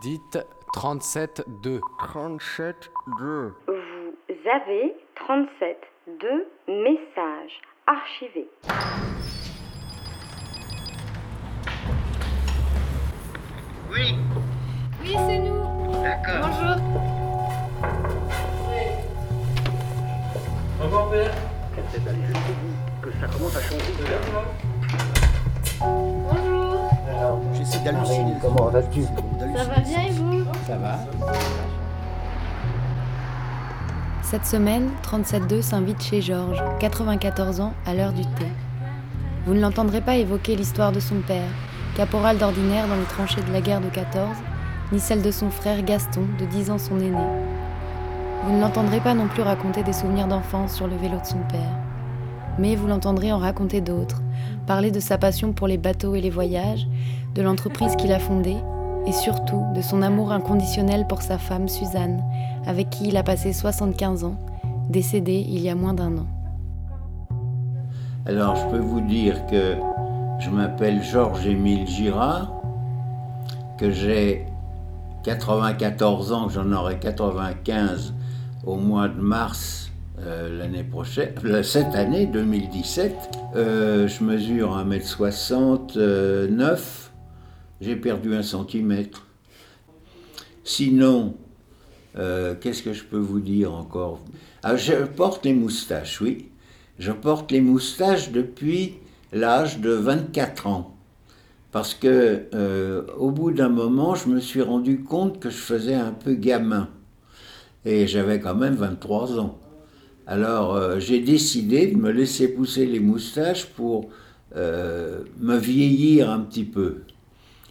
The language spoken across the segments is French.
Dites 37-2. 37-2. Vous avez 37 deux messages archivés. Oui, Oui, c'est nous. d'accord. Bonjour. C'est aller jusqu'au bout, que ça commence à changer de là. J'essaie d'halluciner. Comment vas-tu? Ça va bien et vous? Ça va Cette semaine, 37.2 s'invite chez Georges, 94 ans, à l'heure du thé. Vous ne l'entendrez pas évoquer l'histoire de son père, caporal d'ordinaire dans les tranchées de la guerre de 14, ni celle de son frère Gaston, de 10 ans son aîné. Vous ne l'entendrez pas non plus raconter des souvenirs d'enfance sur le vélo de son père. Mais vous l'entendrez en raconter d'autres, parler de sa passion pour les bateaux et les voyages, de l'entreprise qu'il a fondée, et surtout de son amour inconditionnel pour sa femme Suzanne, avec qui il a passé 75 ans, décédée il y a moins d'un an. Alors, je peux vous dire que je m'appelle Georges-Émile Girard, que j'ai 94 ans, que j'en aurai 95 au mois de mars euh, l'année prochaine, euh, cette année 2017. Euh, je mesure 1m69, j'ai perdu un centimètre. Sinon, euh, qu'est-ce que je peux vous dire encore? Ah, Je porte les moustaches, oui. Je porte les moustaches depuis l'âge de 24 ans. Parce que euh, au bout d'un moment, je me suis rendu compte que je faisais un peu gamin. Et j'avais quand même 23 ans. Alors euh, j'ai décidé de me laisser pousser les moustaches pour me vieillir un petit peu.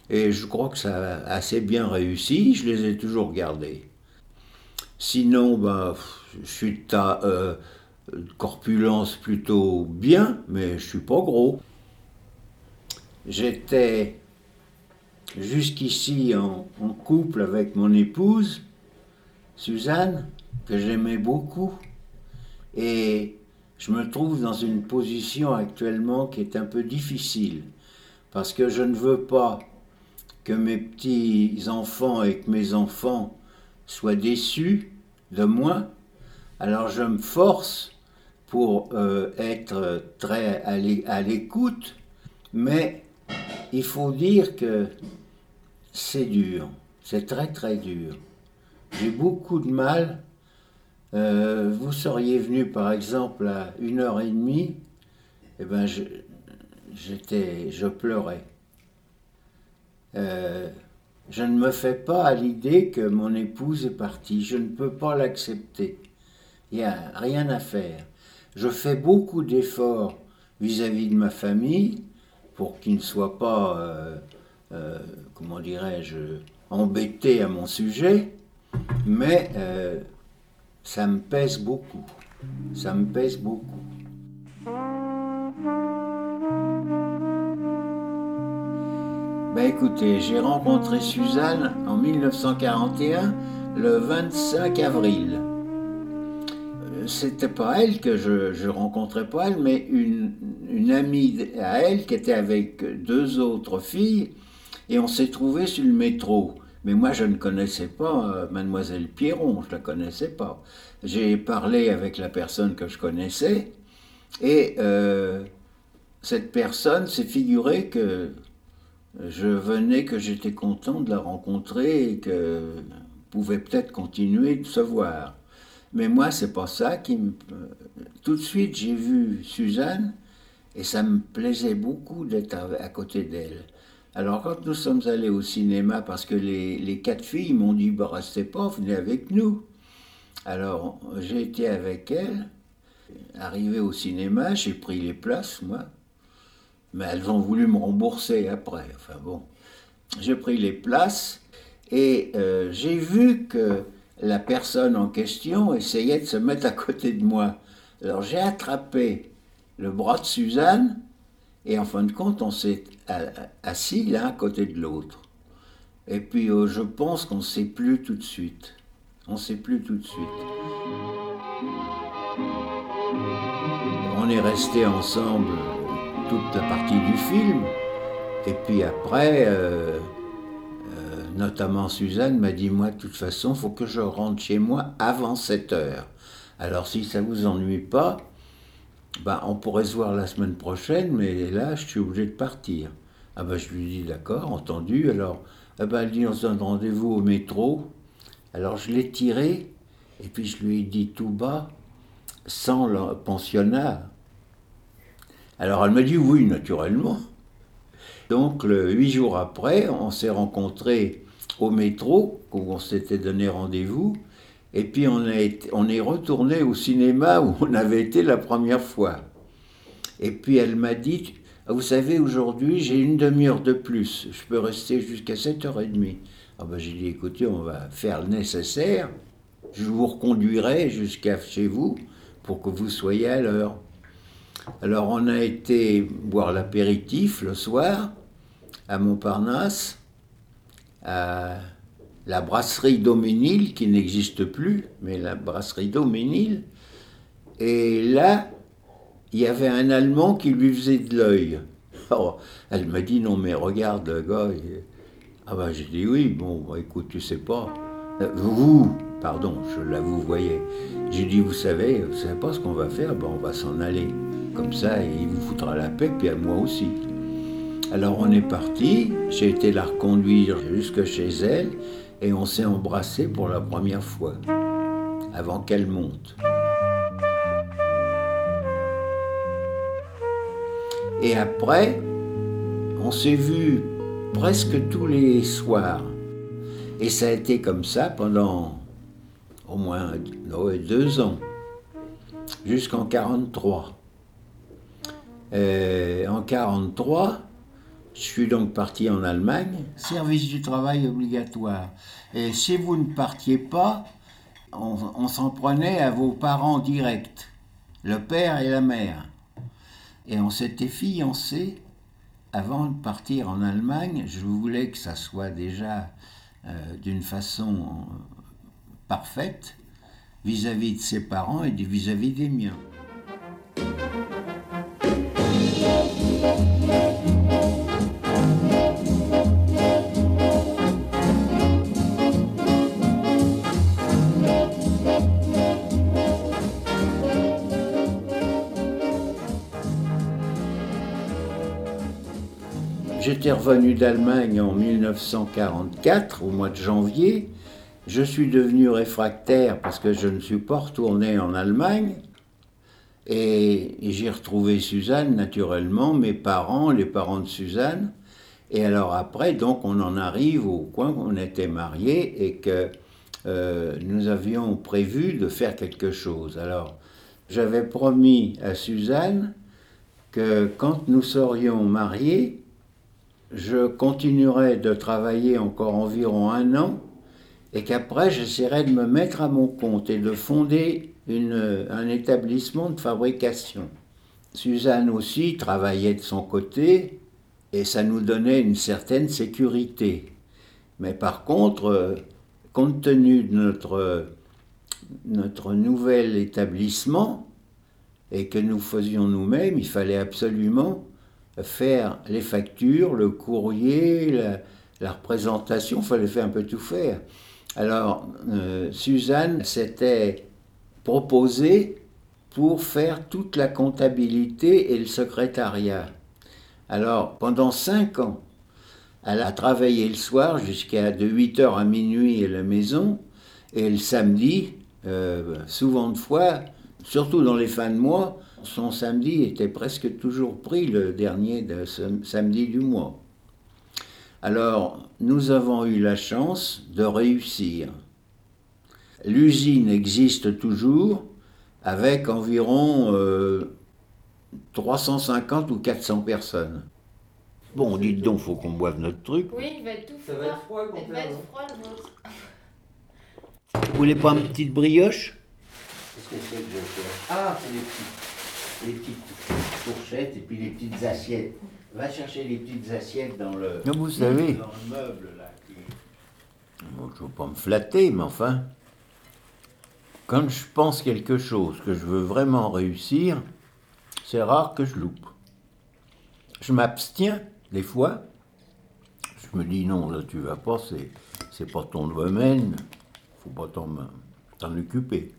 Et je crois que ça a assez bien réussi, je les ai toujours gardés. Sinon, ben, je suis ta euh, corpulence plutôt bien, mais je suis pas gros. J'étais jusqu'ici en couple avec mon épouse, Suzanne, que j'aimais beaucoup. Et je me trouve dans une position actuellement qui est un peu difficile, parce que je ne veux pas que mes petits-enfants et que mes enfants soient déçus de moi. Alors je me force pour euh, être très à l'é- à l'écoute, mais il faut dire que c'est dur, c'est très très dur. J'ai beaucoup de mal. Euh, vous seriez venu par exemple à une heure et demie, et ben je, j'étais, je pleurais. Euh, je ne me fais pas à l'idée que mon épouse est partie. Je ne peux pas l'accepter. Il n'y a rien à faire. Je fais beaucoup d'efforts vis-à-vis de ma famille pour qu'ils ne soient pas, euh, euh, comment dirais-je, embêtés à mon sujet, mais ça me pèse beaucoup. Ça me pèse beaucoup. Ben écoutez, j'ai rencontré Suzanne en 1941, le 25 avril. Euh, C'était pas elle que je, rencontrais pas elle, mais une, amie à elle qui était avec deux autres filles, et on s'est trouvés sur le métro. Mais moi, je ne connaissais pas euh, Mademoiselle Pierron, je la connaissais pas. J'ai parlé avec la personne que je connaissais, et euh, cette personne s'est figuré que je venais, que j'étais content de la rencontrer et que pouvait peut-être continuer de se voir. Mais moi, c'est pas ça qui me. Tout de suite, j'ai vu Suzanne et ça me plaisait beaucoup d'être à, à côté d'elle. Alors, quand nous sommes allés au cinéma, parce que les, les quatre filles m'ont dit bah, restez pas, venez avec nous. Alors, j'ai été avec elle. Arrivé au cinéma, j'ai pris les places, moi. Mais elles ont voulu me rembourser après. Enfin bon, j'ai pris les places et euh, j'ai vu que la personne en question essayait de se mettre à côté de moi. Alors j'ai attrapé le bras de Suzanne et en fin de compte, on s'est assis l'un à côté de l'autre. Et puis euh, je pense qu'on ne sait plus tout de suite. On ne sait plus tout de suite. On est restés ensemble toute la partie du film. Et puis après, euh, euh, notamment Suzanne, m'a dit Moi, de toute façon, faut que je rentre chez moi avant 7 heures. Alors, si ça vous ennuie pas, ben, on pourrait se voir la semaine prochaine, mais là, je suis obligé de partir. Ah ben, je lui dis D'accord, entendu. Alors, ah ben, elle dit On se donne rendez-vous au métro. Alors, je l'ai tiré, et puis je lui ai dit tout bas Sans le pensionnat. Alors, elle m'a dit Oui, naturellement. Donc, huit jours après, on s'est rencontrés au métro, où on s'était donné rendez-vous, et puis on, est retourné au cinéma où on avait été la première fois. Et puis elle m'a dit, vous savez, aujourd'hui, j'ai une demi-heure de plus, je peux rester jusqu'à 7h30. Ah ben, j'ai dit, écoutez, on va faire le nécessaire, je vous reconduirai jusqu'à chez vous pour que vous soyez à l'heure. Alors on a été boire l'apéritif le soir à Montparnasse, à la brasserie Doménil qui n'existe plus, mais la brasserie Doménil. Et là, il y avait un Allemand qui lui faisait de l'œil. Alors, elle m'a dit non mais regarde gars. Ah ben j'ai dit oui, bon bah, écoute, tu sais pas. Euh, Vous, pardon, je la vous voyais. J'ai dit vous savez, vous savez pas ce qu'on va faire, ben, on va s'en aller. Comme ça, il vous foutra la paix, puis à moi aussi. Alors on est parti, j'ai été la reconduire jusque chez elle et on s'est embrassé pour la première fois, avant qu'elle monte. Et après, on s'est vu presque tous les soirs. Et ça a été comme ça pendant au moins deux ans, jusqu'en 43. Euh, en 43, je suis donc parti en Allemagne. Service du travail obligatoire. Et si vous ne partiez pas, on, s'en prenait à vos parents directs, le père et la mère. Et on s'était fiancés avant de partir en Allemagne. Je voulais que ça soit déjà euh, d'une façon euh, parfaite vis-à-vis de ses parents et vis-à-vis des miens. Revenu d'Allemagne en 1944, au mois de janvier. Je suis devenu réfractaire parce que je ne suis pas retourné en Allemagne. Et, et j'ai retrouvé Suzanne, naturellement, mes parents, les parents de Suzanne. Et alors après, donc, on en arrive au coin où on était mariés et que euh, nous avions prévu de faire quelque chose. Alors, j'avais promis à Suzanne que quand nous serions mariés, je continuerai de travailler encore environ un an et qu'après j'essaierai de me mettre à mon compte et de fonder un établissement de fabrication. Suzanne aussi travaillait de son côté et ça nous donnait une certaine sécurité. Mais par contre, euh, compte tenu de notre, notre nouvel établissement et que nous faisions nous-mêmes, il fallait absolument faire les factures, le courrier, la, représentation, il fallait faire un peu tout faire. Alors, euh, Suzanne s'était proposée pour faire toute la comptabilité et le secrétariat. Alors, pendant cinq ans, elle a travaillé le soir jusqu'à de 8h à minuit à la maison, et le samedi, euh, souvent de fois, surtout dans les fins de mois, son samedi était presque toujours pris le dernier de ce samedi du mois. Alors, nous avons eu la chance de réussir. L'usine existe toujours avec environ euh, 350 ou 400 personnes. Bon, dites donc, faut qu'on boive notre truc. Oui, il va être tout froid. Ça va être froid, le Il va être froid le vôtre. Vous voulez pas une petite brioche? Qu'est-ce que c'est que je fais Ah, c'est les petites, les petites fourchettes et puis les petites assiettes. Va chercher les petites assiettes dans le. vous savez. Dans le meuble là. qui- Bon, je ne veux pas me flatter, mais enfin. Quand je pense quelque chose que je veux vraiment réussir, c'est rare que je loupe. Je m'abstiens des fois. Je Je me dis non, là tu vas pas, c'est, c'est pas ton domaine, faut pas t'en, t'en occuper.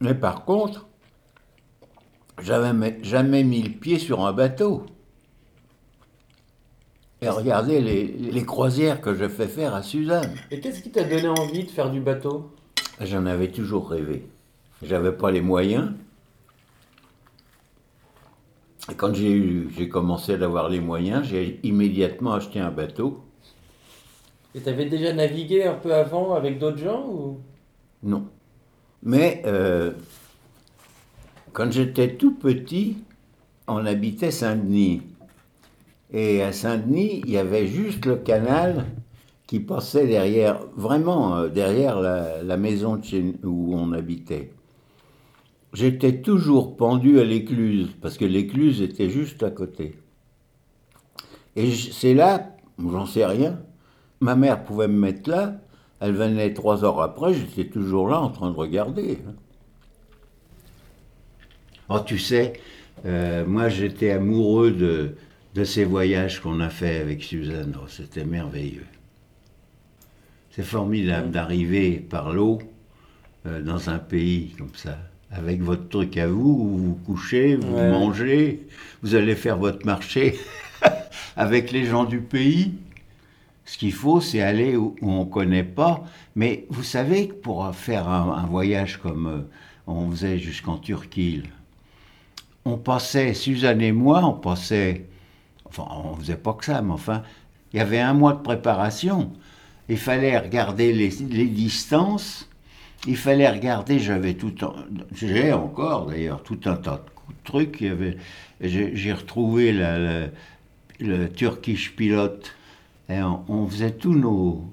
Mais par contre, j'avais jamais mis le pied sur un bateau. Et regardez les, les croisières que je fais faire à Suzanne. Et qu'est-ce qui t'a donné envie de faire du bateau? J'en avais toujours rêvé. J'avais pas les moyens. Et quand j'ai eu, j'ai commencé à avoir les moyens, j'ai immédiatement acheté un bateau. Et t'avais déjà navigué un peu avant avec d'autres gens ou? Non. Mais euh, quand j'étais tout petit, on habitait Saint-Denis. Et à Saint-Denis, il y avait juste le canal qui passait derrière, vraiment euh, derrière la, maison où on habitait. J'étais toujours pendu à l'écluse, parce que l'écluse était juste à côté. Et c'est là, j'en sais rien, ma mère pouvait me mettre là, elle venait trois heures après, j'étais toujours là en train de regarder. Oh, tu sais, euh, moi j'étais amoureux de, de ces voyages qu'on a fait avec Suzanne. Oh, C'était merveilleux. C'est formidable d'arriver par l'eau euh, dans un pays comme ça, avec votre truc à vous, où vous vous couchez, vous Ouais. mangez, vous allez faire votre marché avec les gens du pays. Ce qu'il faut, c'est aller où, où on ne connaît pas. Mais vous savez que pour faire un, un voyage comme euh, on faisait jusqu'en Turquie, là, on passait, Suzanne et moi, on passait, enfin, on faisait pas que ça, mais enfin, il y avait un mois de préparation. Il fallait regarder les, distances. Il fallait regarder, j'avais tout, j'ai encore d'ailleurs tout un tas de trucs. J'ai, retrouvé le Turkish pilote. Et on, faisait nos,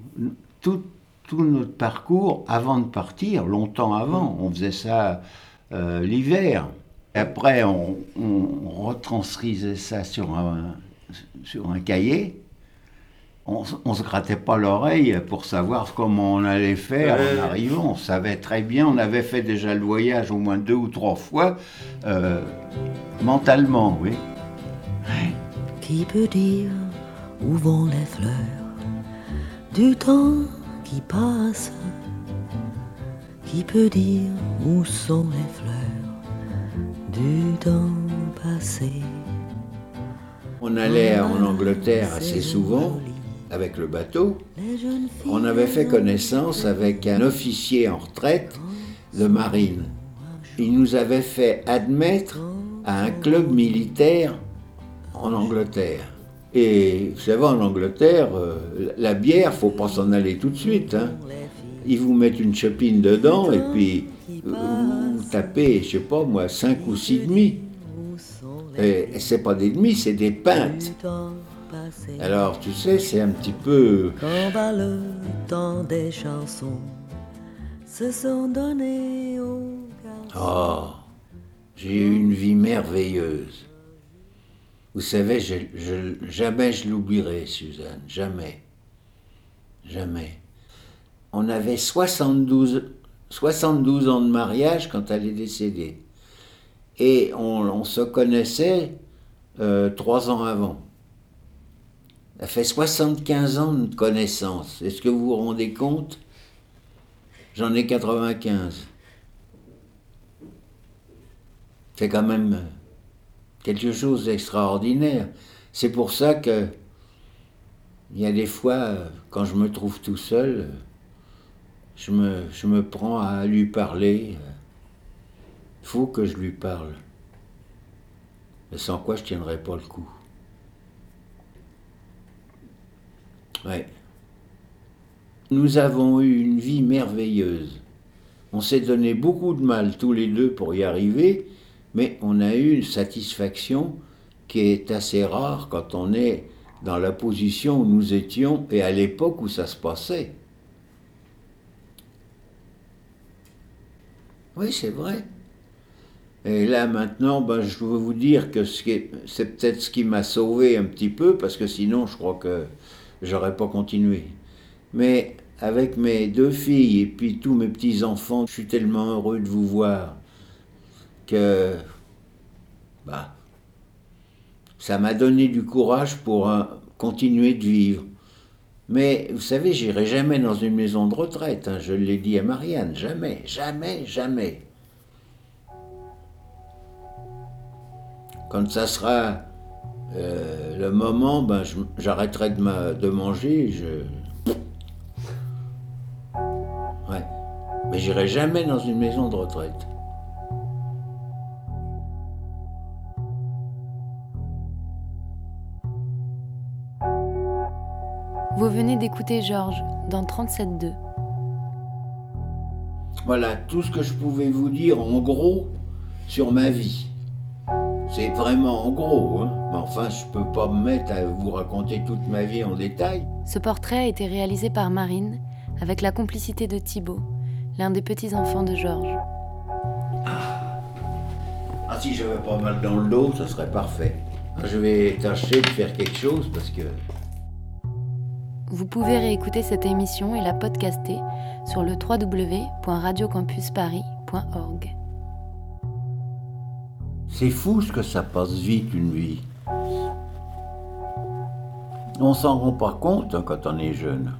tout, tout notre parcours avant de partir, longtemps avant. On faisait ça euh, l'hiver. Et après, on, on retranscrivait ça sur un, sur un cahier. On, on se grattait pas l'oreille pour savoir comment on allait faire Ouais. en arrivant. On savait très bien, on avait fait déjà le voyage au moins deux ou trois fois, euh, mentalement, oui. Qui peut dire où vont les fleurs du temps qui passe? Qui peut dire où sont les fleurs? Du temps passé On allait en Angleterre assez souvent avec le bateau. On avait fait connaissance avec un officier en retraite de marine. Il nous avait fait admettre à un club militaire en Angleterre. Et vous savez, en Angleterre, euh, la bière, faut pas s'en aller tout de suite. hein. Ils vous mettent une chopine dedans et puis euh, vous tapez, je sais pas moi, 5 ou 6 demi. Et, c'est pas des demi, c'est des pintes. Alors, tu sais, c'est un petit peu. Quand va le temps des chansons Se sont donnés aux Oh, j'ai eu une vie merveilleuse. Vous savez, je, je- jamais je l'oublierai, Suzanne, jamais. Jamais. On avait 72, 72 ans de mariage quand elle est décédée. Et on, se connaissait euh, trois ans avant. Ça fait 75 ans de connaissance. Est-ce que vous vous rendez compte? J'en ai 95. C'est quand même euh, quelque chose d'extraordinaire. C'est pour ça que il y a des fois, euh, quand je me trouve tout seul, je me, je me prends à lui parler. Il faut que je lui parle. Mais sans quoi je tiendrai pas le coup. Ouais. Nous avons eu une vie merveilleuse. On s'est donné beaucoup de mal tous les deux pour y arriver, mais on a eu une satisfaction qui est assez rare quand on est dans la position où nous étions et à l'époque où ça se passait. Oui, c'est vrai. Et là maintenant, ben, je veux vous dire que c'est peut-être ce qui m'a sauvé un petit peu, parce que sinon je crois que j'aurais pas continué. Mais avec mes deux filles et puis tous mes petits-enfants, je suis tellement heureux de vous voir que bah, ça m'a donné du courage pour, un- continuer de vivre. Mais vous savez, j'irai jamais dans une maison de retraite. hein, je l'ai dit à Marianne, jamais, jamais, jamais. Quand ça sera euh, le moment, ben, j'arrêterai de, de manger. Je... Ouais. Mais j'irai jamais dans une maison de retraite. Vous venez d'écouter Georges dans 37.2. Voilà tout ce que je pouvais vous dire en gros sur ma vie. C'est vraiment en gros, hein. mais enfin je peux pas me mettre à vous raconter toute ma vie en détail. Ce portrait a été réalisé par Marine avec la complicité de Thibaut, l'un des petits-enfants de Georges. Ah si j'avais pas mal dans le dos, ça serait parfait. Je vais tâcher de faire quelque chose parce que Vous pouvez réécouter cette émission et la podcaster sur le www.radiocampusparis.org. c'est fou ce que ça passe vite une vie. On s'en rend pas compte hein, quand on est jeune.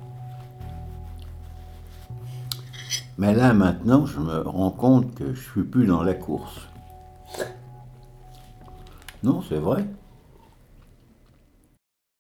Mais là maintenant, je me rends compte que je suis plus dans la course. Non, c'est vrai.